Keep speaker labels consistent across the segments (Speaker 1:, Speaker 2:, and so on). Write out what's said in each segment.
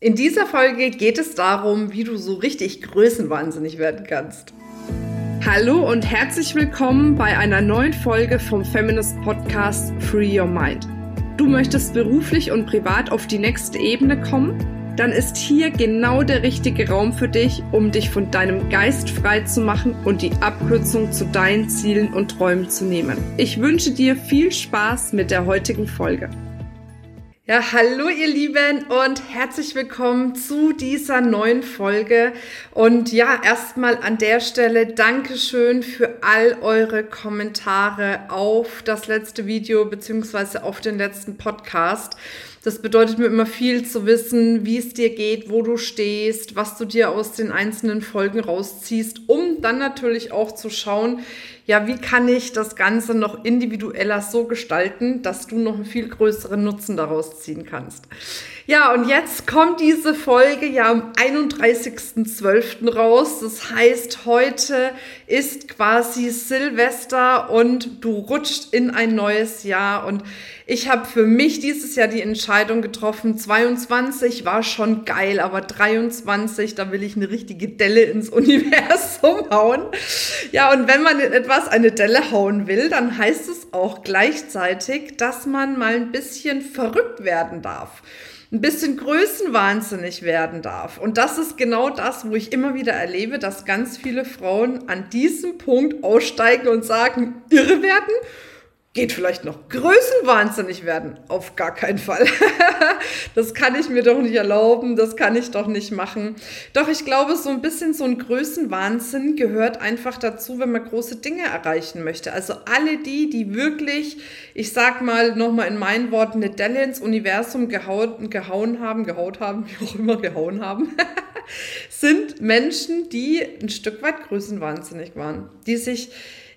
Speaker 1: In dieser Folge geht es darum, wie du so richtig größenwahnsinnig werden kannst.
Speaker 2: Hallo und herzlich willkommen bei einer neuen Folge vom Feminist Podcast Free Your Mind. Du möchtest beruflich und privat auf die nächste Ebene kommen? Dann ist hier genau der richtige Raum für dich, um dich von deinem Geist frei zu machen und die Abkürzung zu deinen Zielen und Träumen zu nehmen. Ich wünsche dir viel Spaß mit der heutigen Folge.
Speaker 1: Ja, hallo ihr Lieben und herzlich willkommen zu dieser neuen Folge. Und ja, erstmal an der Stelle Dankeschön für all eure Kommentare auf das letzte Video beziehungsweise auf den letzten Podcast. Das bedeutet mir immer viel zu wissen, wie es dir geht, wo du stehst, was du dir aus den einzelnen Folgen rausziehst, um dann natürlich auch zu schauen, ja, wie kann ich das Ganze noch individueller so gestalten, dass du noch einen viel größeren Nutzen daraus ziehen kannst. Ja, und jetzt kommt diese Folge ja am 31.12. raus. Das heißt, heute ist quasi Silvester und du rutscht in ein neues Jahr. Und ich habe für mich dieses Jahr die Entscheidung getroffen, 22 war schon geil, aber 23, da will ich eine richtige Delle ins Universum hauen. Ja, und wenn man in etwas eine Delle hauen will, dann heißt es auch gleichzeitig, dass man mal ein bisschen verrückt werden darf ein bisschen größenwahnsinnig werden darf. Und das ist genau das, wo ich immer wieder erlebe, dass ganz viele Frauen an diesem Punkt aussteigen und sagen, irre werden geht vielleicht noch größenwahnsinnig werden. Auf gar keinen Fall. das kann ich mir doch nicht erlauben, das kann ich doch nicht machen. Doch ich glaube, so ein bisschen so ein Größenwahnsinn gehört einfach dazu, wenn man große Dinge erreichen möchte. Also alle die, die wirklich, ich sag mal nochmal in meinen Worten, eine Delle ins Universum gehauen, gehauen haben, gehaut haben, wie auch immer gehauen haben, sind Menschen, die ein Stück weit größenwahnsinnig waren, die sich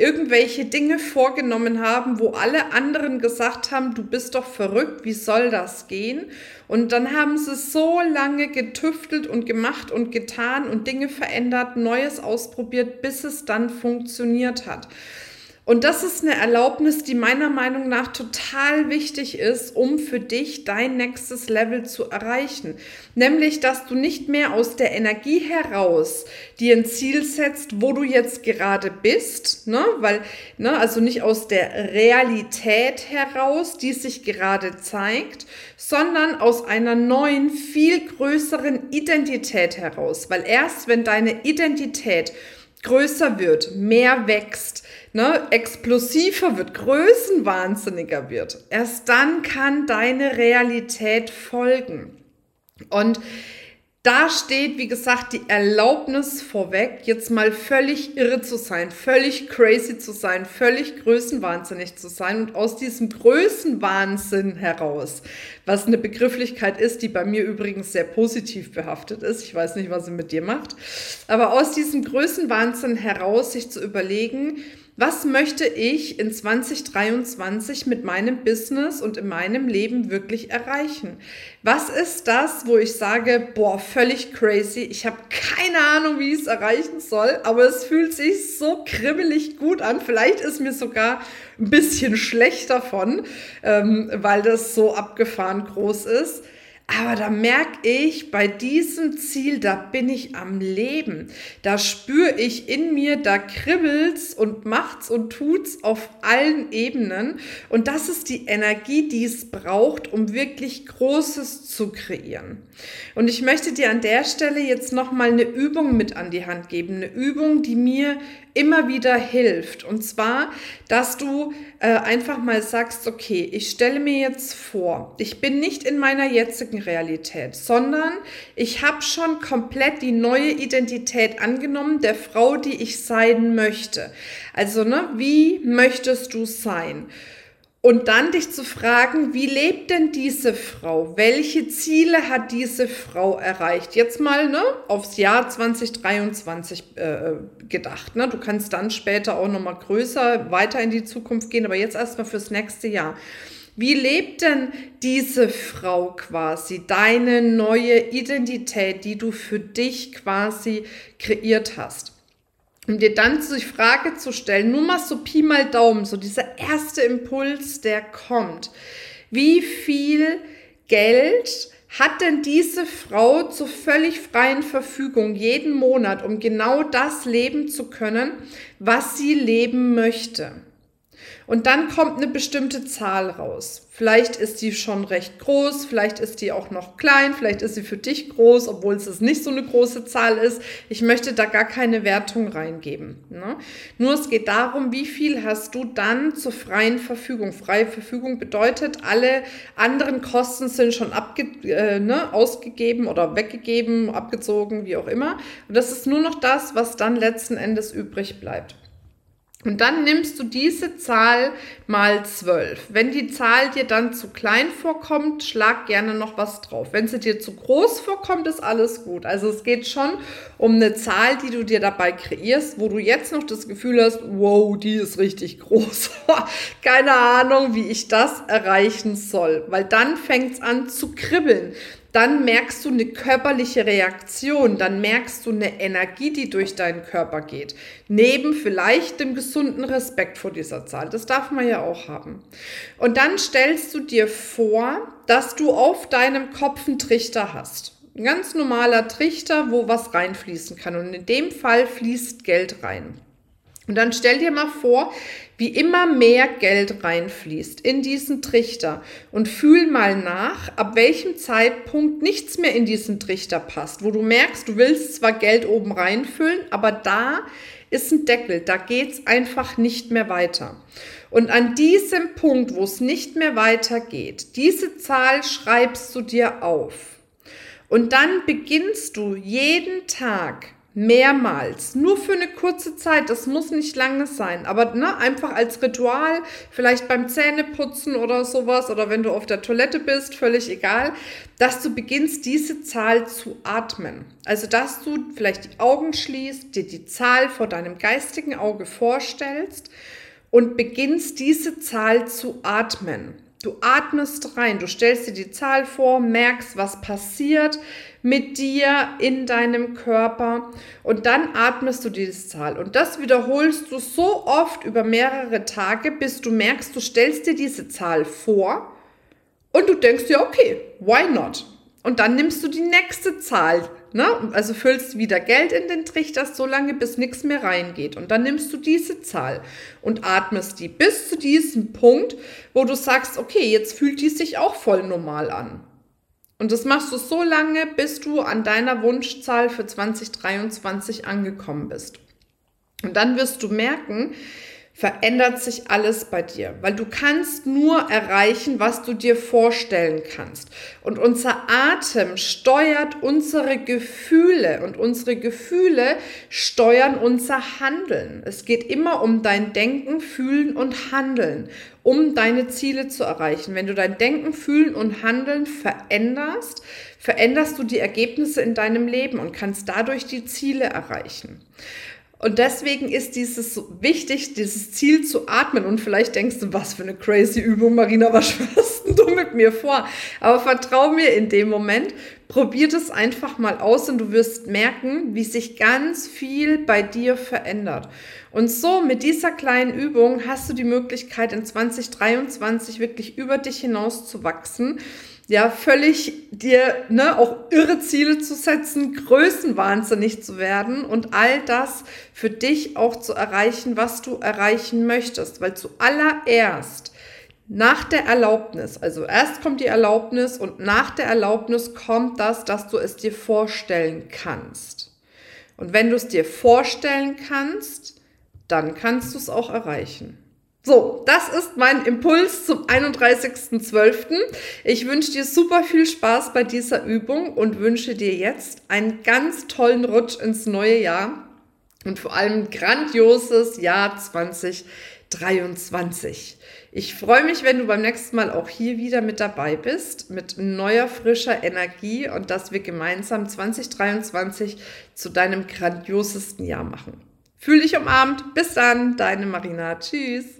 Speaker 1: irgendwelche Dinge vorgenommen haben, wo alle anderen gesagt haben, du bist doch verrückt, wie soll das gehen? Und dann haben sie so lange getüftelt und gemacht und getan und Dinge verändert, Neues ausprobiert, bis es dann funktioniert hat. Und das ist eine Erlaubnis, die meiner Meinung nach total wichtig ist, um für dich dein nächstes Level zu erreichen. Nämlich, dass du nicht mehr aus der Energie heraus dir ein Ziel setzt, wo du jetzt gerade bist, ne? weil, ne, also nicht aus der Realität heraus, die sich gerade zeigt, sondern aus einer neuen, viel größeren Identität heraus. Weil erst wenn deine Identität größer wird, mehr wächst, ne, explosiver wird, größenwahnsinniger wird, erst dann kann deine Realität folgen. Und da steht, wie gesagt, die Erlaubnis vorweg, jetzt mal völlig irre zu sein, völlig crazy zu sein, völlig größenwahnsinnig zu sein. Und aus diesem Größenwahnsinn heraus, was eine Begrifflichkeit ist, die bei mir übrigens sehr positiv behaftet ist, ich weiß nicht, was sie mit dir macht, aber aus diesem Größenwahnsinn heraus sich zu überlegen, was möchte ich in 2023 mit meinem Business und in meinem Leben wirklich erreichen? Was ist das, wo ich sage, boah, völlig crazy, ich habe keine Ahnung, wie ich es erreichen soll, aber es fühlt sich so kribbelig gut an. Vielleicht ist mir sogar ein bisschen schlecht davon, ähm, weil das so abgefahren groß ist. Aber da merke ich, bei diesem Ziel, da bin ich am Leben. Da spüre ich in mir, da kribbelt's und macht's und tut's auf allen Ebenen. Und das ist die Energie, die es braucht, um wirklich Großes zu kreieren. Und ich möchte dir an der Stelle jetzt nochmal eine Übung mit an die Hand geben. Eine Übung, die mir immer wieder hilft. Und zwar, dass du äh, einfach mal sagst, okay, ich stelle mir jetzt vor, ich bin nicht in meiner jetzigen Realität, sondern ich habe schon komplett die neue Identität angenommen der Frau, die ich sein möchte. Also, ne, wie möchtest du sein? Und dann dich zu fragen, wie lebt denn diese Frau? Welche Ziele hat diese Frau erreicht? Jetzt mal ne, aufs Jahr 2023 äh, gedacht. Ne? Du kannst dann später auch noch mal größer weiter in die Zukunft gehen, aber jetzt erstmal fürs nächste Jahr. Wie lebt denn diese Frau quasi, deine neue Identität, die du für dich quasi kreiert hast? um dir dann die Frage zu stellen, nur mal so Pi mal Daumen, so dieser erste Impuls, der kommt. Wie viel Geld hat denn diese Frau zur völlig freien Verfügung jeden Monat, um genau das leben zu können, was sie leben möchte? Und dann kommt eine bestimmte Zahl raus. Vielleicht ist die schon recht groß, vielleicht ist die auch noch klein, vielleicht ist sie für dich groß, obwohl es nicht so eine große Zahl ist. Ich möchte da gar keine Wertung reingeben. Ne? Nur es geht darum, wie viel hast du dann zur freien Verfügung. Freie Verfügung bedeutet, alle anderen Kosten sind schon abge äh, ne, ausgegeben oder weggegeben, abgezogen, wie auch immer. Und das ist nur noch das, was dann letzten Endes übrig bleibt. Und dann nimmst du diese Zahl mal 12. Wenn die Zahl dir dann zu klein vorkommt, schlag gerne noch was drauf. Wenn sie dir zu groß vorkommt, ist alles gut. Also es geht schon um eine Zahl, die du dir dabei kreierst, wo du jetzt noch das Gefühl hast, wow, die ist richtig groß. Keine Ahnung, wie ich das erreichen soll. Weil dann fängt es an zu kribbeln dann merkst du eine körperliche Reaktion, dann merkst du eine Energie, die durch deinen Körper geht. Neben vielleicht dem gesunden Respekt vor dieser Zahl. Das darf man ja auch haben. Und dann stellst du dir vor, dass du auf deinem Kopf einen Trichter hast. Ein ganz normaler Trichter, wo was reinfließen kann. Und in dem Fall fließt Geld rein. Und dann stell dir mal vor, wie immer mehr Geld reinfließt in diesen Trichter und fühl mal nach, ab welchem Zeitpunkt nichts mehr in diesen Trichter passt, wo du merkst, du willst zwar Geld oben reinfüllen, aber da ist ein Deckel, da geht's einfach nicht mehr weiter. Und an diesem Punkt, wo es nicht mehr weitergeht, diese Zahl schreibst du dir auf. Und dann beginnst du jeden Tag mehrmals, nur für eine kurze Zeit, das muss nicht lange sein, aber ne, einfach als Ritual, vielleicht beim Zähneputzen oder sowas oder wenn du auf der Toilette bist, völlig egal, dass du beginnst, diese Zahl zu atmen. Also, dass du vielleicht die Augen schließt, dir die Zahl vor deinem geistigen Auge vorstellst und beginnst, diese Zahl zu atmen. Du atmest rein, du stellst dir die Zahl vor, merkst, was passiert mit dir in deinem Körper und dann atmest du diese Zahl. Und das wiederholst du so oft über mehrere Tage, bis du merkst, du stellst dir diese Zahl vor und du denkst dir, okay, why not? Und dann nimmst du die nächste Zahl, ne? also füllst wieder Geld in den Trichter, so lange bis nichts mehr reingeht. Und dann nimmst du diese Zahl und atmest die bis zu diesem Punkt, wo du sagst, okay, jetzt fühlt die sich auch voll normal an. Und das machst du so lange, bis du an deiner Wunschzahl für 2023 angekommen bist. Und dann wirst du merken, verändert sich alles bei dir, weil du kannst nur erreichen, was du dir vorstellen kannst. Und unser Atem steuert unsere Gefühle und unsere Gefühle steuern unser Handeln. Es geht immer um dein Denken, Fühlen und Handeln, um deine Ziele zu erreichen. Wenn du dein Denken, Fühlen und Handeln veränderst, veränderst du die Ergebnisse in deinem Leben und kannst dadurch die Ziele erreichen. Und deswegen ist dieses wichtig, dieses Ziel zu atmen. Und vielleicht denkst du, was für eine crazy Übung, Marina, was schwörst du mit mir vor? Aber vertrau mir in dem Moment, probier das einfach mal aus und du wirst merken, wie sich ganz viel bei dir verändert. Und so mit dieser kleinen Übung hast du die Möglichkeit, in 2023 wirklich über dich hinaus zu wachsen ja, völlig dir ne, auch irre Ziele zu setzen, größenwahnsinnig zu werden und all das für dich auch zu erreichen, was du erreichen möchtest. Weil zuallererst nach der Erlaubnis, also erst kommt die Erlaubnis und nach der Erlaubnis kommt das, dass du es dir vorstellen kannst. Und wenn du es dir vorstellen kannst, dann kannst du es auch erreichen. So, das ist mein Impuls zum 31.12. Ich wünsche dir super viel Spaß bei dieser Übung und wünsche dir jetzt einen ganz tollen Rutsch ins neue Jahr und vor allem grandioses Jahr 2023. Ich freue mich, wenn du beim nächsten Mal auch hier wieder mit dabei bist, mit neuer, frischer Energie und dass wir gemeinsam 2023 zu deinem grandiosesten Jahr machen. Fühl dich umarmt. Bis dann, deine Marina. Tschüss.